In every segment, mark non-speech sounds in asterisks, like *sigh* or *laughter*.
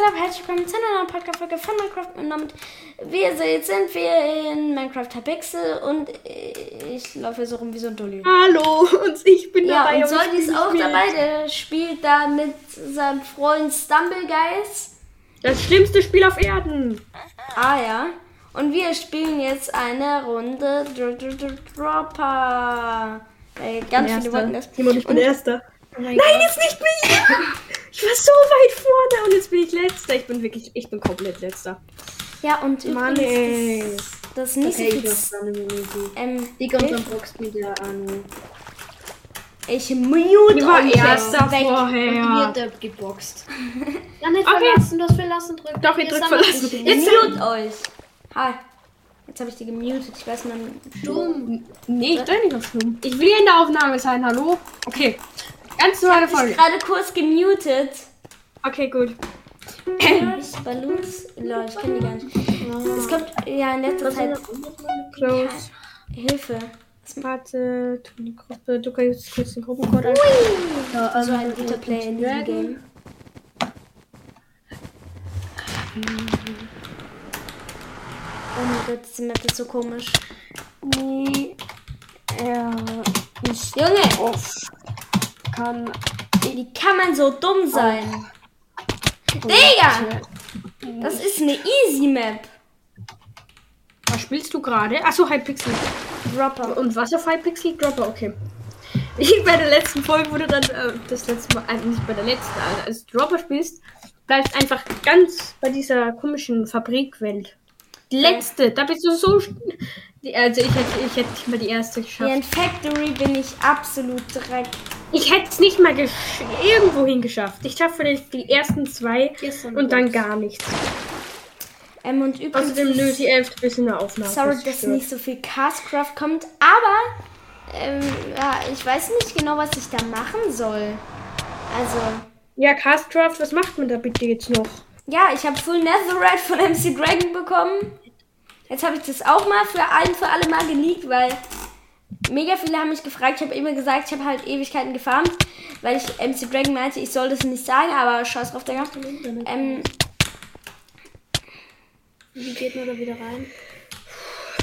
geht ab? Herzlich willkommen zu einer neuen Podcast-Folge von Minecraft. Und damit, wie ihr seht, sind wir in Minecraft Hypixel und ich laufe hier so rum wie so ein Dulli. Hallo, und ich bin Ja, dabei. und Soldi ist auch nicht dabei. mit. Der spielt da mit seinem Freund Stumblegeist. Das schlimmste Spiel auf Erden. Ah ja. Und wir spielen jetzt eine Runde Dr Dr Dr Dropper. Ey, ganz viele wollten das. Simon, ich bin Erster. Oh Nein, Gott. jetzt nicht mehr. Ich war so weit vorne und jetzt bin ich Letzter. Ich bin wirklich, ich bin komplett Letzter. Ja, und Mann, übrigens, das, das nicht Okay, ich dann Minute. Ähm, Die kommt am Box wieder an. ich mute Ich war euch Erster weg. Vorher. wird geboxt. *laughs* Ja, nicht Okay. verlassen, du hast verlassen drücken. Doch, ich Jetzt drück haben wir verlassen. dich. Jetzt- Mute euch. Hi. Jetzt habe ich die gemutet. Ich weiß man. Dumm. Nee, ich bin nicht auf Schlimm. Ich will in der Aufnahme sein, hallo? Okay. Ganz normale Ich Folge. gerade kurz gemutet. Okay, gut. Ich Balloons. Lol, ich kenne die gar nicht. Es kommt ja in letzter Zeit Close. Hilfe. Warte, tu die Gruppe. Du kannst kurz den Gruppencode an. Ja, So ein guter Player in diesem Game. Oh mein Gott, die Map ist so komisch. Nee. Ist Junge, off. Kann. wie kann man so dumm sein? Digga! Das ist eine Easy Map. Was spielst du gerade? Achso, Hypixel. Dropper. Und was auf Hypixel? Dropper, okay. Ich bei der letzten Folge wurde dann äh, das letzte Mal, also nicht bei der letzten, also als du Dropper spielst, bleibst einfach ganz bei dieser komischen Fabrikwelt. Die letzte, da bist du so. Die, also ich hätte, ich hätte nicht mal die erste Hier in geschafft. Factory bin ich absolut dreck. Ich hätte es nicht mal irgendwo hingeschafft. Ich schaffe vielleicht die ersten zwei und dann Box. gar nichts. Ähm, und übrigens, Außerdem nö, die elfte bis in der Aufnahme. sorry, Das dass nicht so viel Castcraft kommt, aber ähm, ja, ich weiß nicht genau, was ich da machen soll. Also, Ja, Castcraft, was macht man da bitte jetzt noch? ja, ich habe Full Netherite von MC Dragon bekommen. Jetzt habe ich das auch mal für ein für alle Mal geleakt, weil mega viele haben mich gefragt. Ich habe immer gesagt, ich habe halt Ewigkeiten gefarmt, weil ich MC Dragon meinte, ich soll das nicht sagen, aber scheiß drauf, Digga. Ähm, Wie geht man da wieder rein?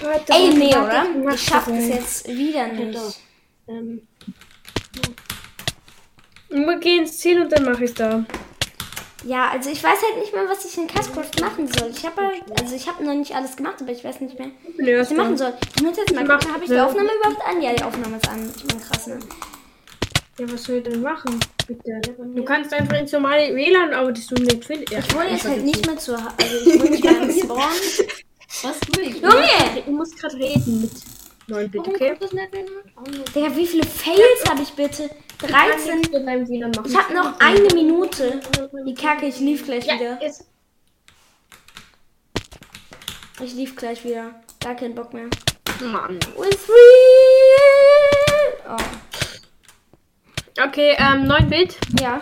Warte, ey, nee, oder? Ich schaff das jetzt wieder nicht. Ähm, Wir gehen ins Ziel und dann mache ich da. Ja, also ich weiß halt nicht mehr, was ich in Castcraft machen soll. Ich habe halt, also ich habe noch nicht alles gemacht, aber ich weiß nicht mehr, bin was ich machen soll. Ich muss jetzt mal gucken, habe ich die ja. Aufnahme überhaupt an? Ja, die Aufnahme ist an. Ich bin krass, ne? Ja, was soll ich denn machen? Bitte. Du kannst einfach ins normale WLAN, aber das du nicht findest. Ich wohne jetzt halt nicht mehr zu Hause. Also ich wohne nicht mehr im *laughs* Spawn. was tue ich? Junge! Ich muss gerade reden mit 9 Bit, okay? Oh. Digga, wie viele Fails habe ich bitte? 13. mit meinem WLAN machen. Ich habe noch eine Minute. Die Kacke, ich lief gleich Ja, wieder. jetzt. Ich lief gleich wieder. Gar keinen Bock mehr. Mann. With real. Oh. Okay, ähm, 9 Bit. Ja.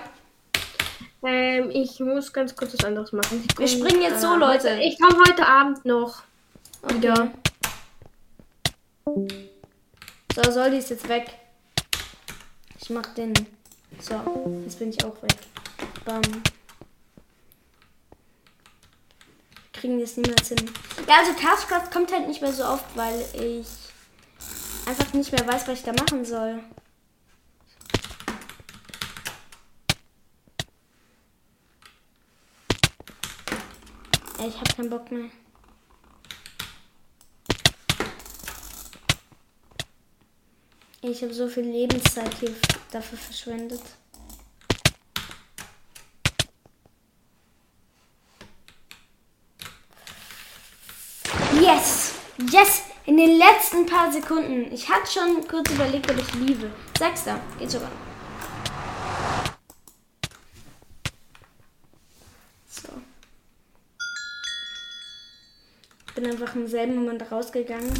Ähm, ich muss ganz kurz was anderes machen. Wir springen jetzt so, äh, Leute. Heute, ich komme heute Abend noch wieder. So, Soldi ist jetzt weg. Ich mach den. So, jetzt bin ich auch weg. Bam. Kriegen wir es niemals hin. Ja, also Castcraft kommt halt nicht mehr so oft, weil ich einfach nicht mehr weiß, was ich da machen soll. Ich hab keinen Bock mehr. Ich habe so viel Lebenszeit hier dafür verschwendet. Yes! Yes! In den letzten paar Sekunden. Ich hatte schon kurz überlegt, ob ich liebe. Sechster. Geht sogar. So. Bin einfach im selben Moment rausgegangen,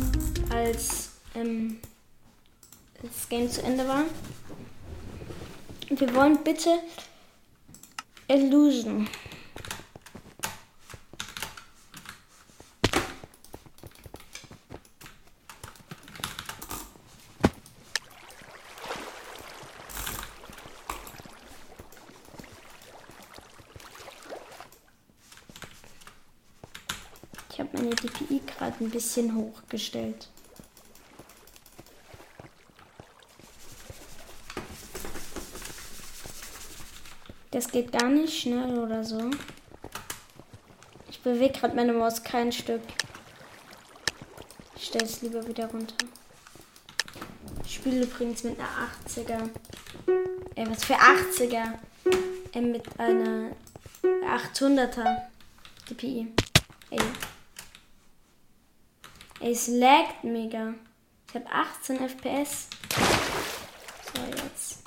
als ähm, das Game zu Ende war. Wir wollen bitte Illusion. Ich habe meine DPI gerade ein bisschen hochgestellt. Das geht gar nicht schnell oder so. Ich bewege gerade meine Maus kein Stück. Ich stelle es lieber wieder runter. Ich spiele übrigens mit einer 80er. Ey, was für 80er? Äh, mit einer 800er DPI. Ey. Ey, es laggt mega. Ich habe 18 FPS. So, jetzt.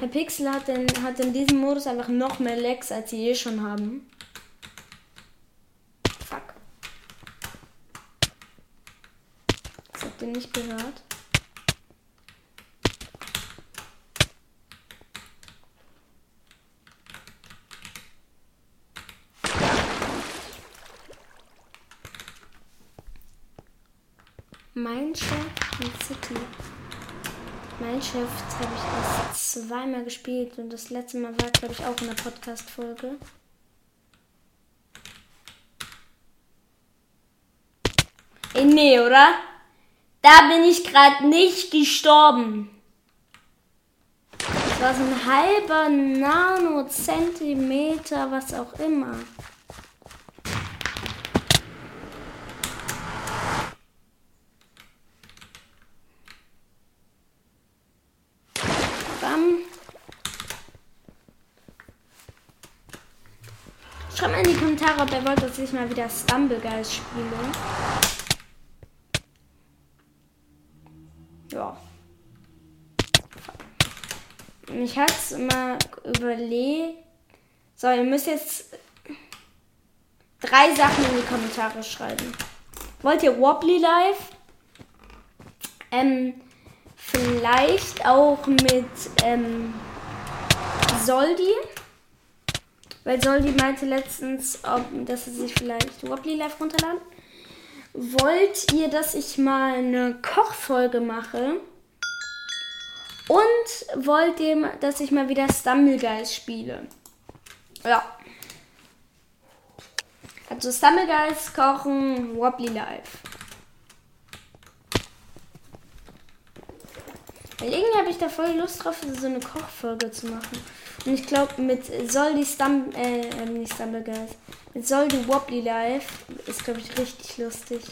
Herr Pixel hat in, hat in diesem Modus einfach noch mehr Lags, als sie eh schon haben. Fuck. Das habt ihr nicht gehört. Mein Chef in City. Mein Chef habe ich erst zweimal gespielt und das letzte Mal war, glaube ich, auch in der Podcast-Folge. Ey, nee, oder? Da bin ich gerade nicht gestorben. Das war so ein halber Nanozentimeter, was auch immer. Bam. Schreibt mal in die Kommentare, ob ihr wollt, dass ich mal wieder Stumble Guys spiele. Ja. Ich es mal überlegt. So, ihr müsst jetzt drei Sachen in die Kommentare schreiben. Wollt ihr Wobbly Live? Ähm, vielleicht auch mit ähm, Soldi. Weil Soldi meinte letztens, ob, dass er sich vielleicht Wobbly Live runterladen. Wollt ihr, dass ich mal eine Kochfolge mache? Und wollt ihr, dass ich mal wieder Stumble Guys spiele? Ja. Also Stumble Guys kochen, Wobbly Live. Weil irgendwie habe ich da voll Lust drauf, so eine Kochfolge zu machen. Und ich glaube, mit Soldi Stumble, äh, äh, nicht Stumble Guys, mit Soldi Wobbly Live ist, glaube ich, richtig lustig.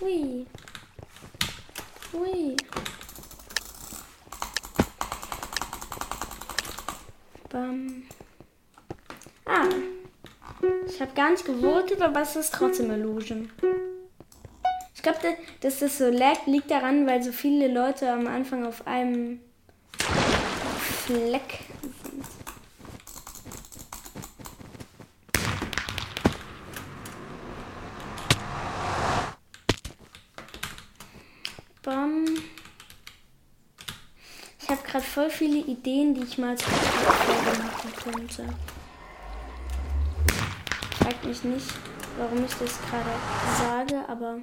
Hui. Hui. Bam. Ah. Ich habe gar nicht gewotet, aber es ist trotzdem Illusion. Ich glaube, dass das so lag, liegt daran, weil so viele Leute am Anfang auf einem Fleck sind. Bam. Ich habe gerade voll viele Ideen, die ich mal Folge machen könnte. Fragt mich nicht, warum ich das gerade sage, aber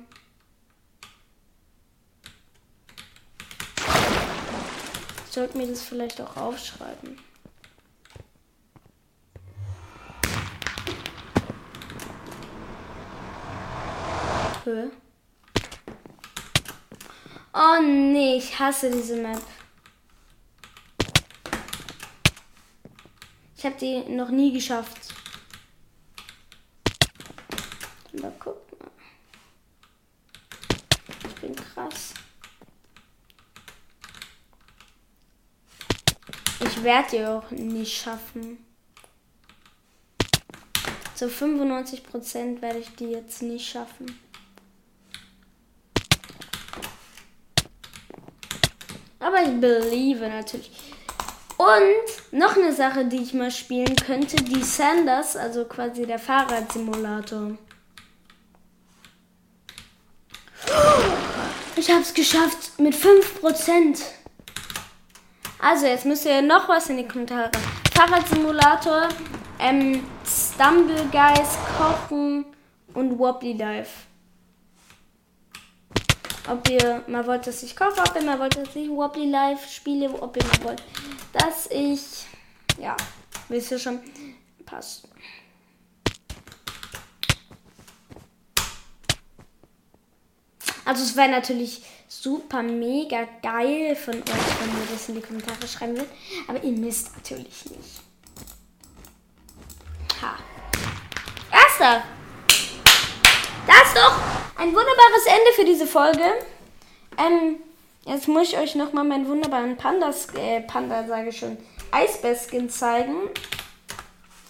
ich sollte mir das vielleicht auch aufschreiben. Oh nee, ich hasse diese Map. Ich habe die noch nie geschafft. Aber guck mal. Ich bin krass. Ich werde die auch nicht schaffen. Zu 95% werde ich die jetzt nicht schaffen. Aber ich believe natürlich. Und noch eine Sache, die ich mal spielen könnte, die Sanders, also quasi der Fahrradsimulator. Ich habe es geschafft mit 5%. Also jetzt müsst ihr noch was in die Kommentare. Fahrradsimulator, ähm, Stumble Guys, Kochen und Wobbly Life. ob ihr mal wollt, dass ich koche, ob ihr mal wollt, dass ich Wobbly Live spiele, ob ihr mal wollt, dass ich, ja, wisst ihr schon, passt. Also es wäre natürlich super mega geil von euch, wenn ihr das in die Kommentare schreiben würdet. Aber ihr müsst natürlich nicht. Ha. Erster. Das ist doch ein wunderbares Ende für diese Folge. Ähm, jetzt muss ich euch nochmal meinen wunderbaren Pandas, äh, Panda sage ich schon, Eisbär-Skin zeigen.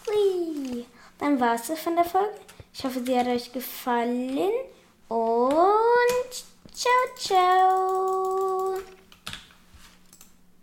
Hui. Dann war es von der Folge. Ich hoffe, sie hat euch gefallen. Und 啾啾。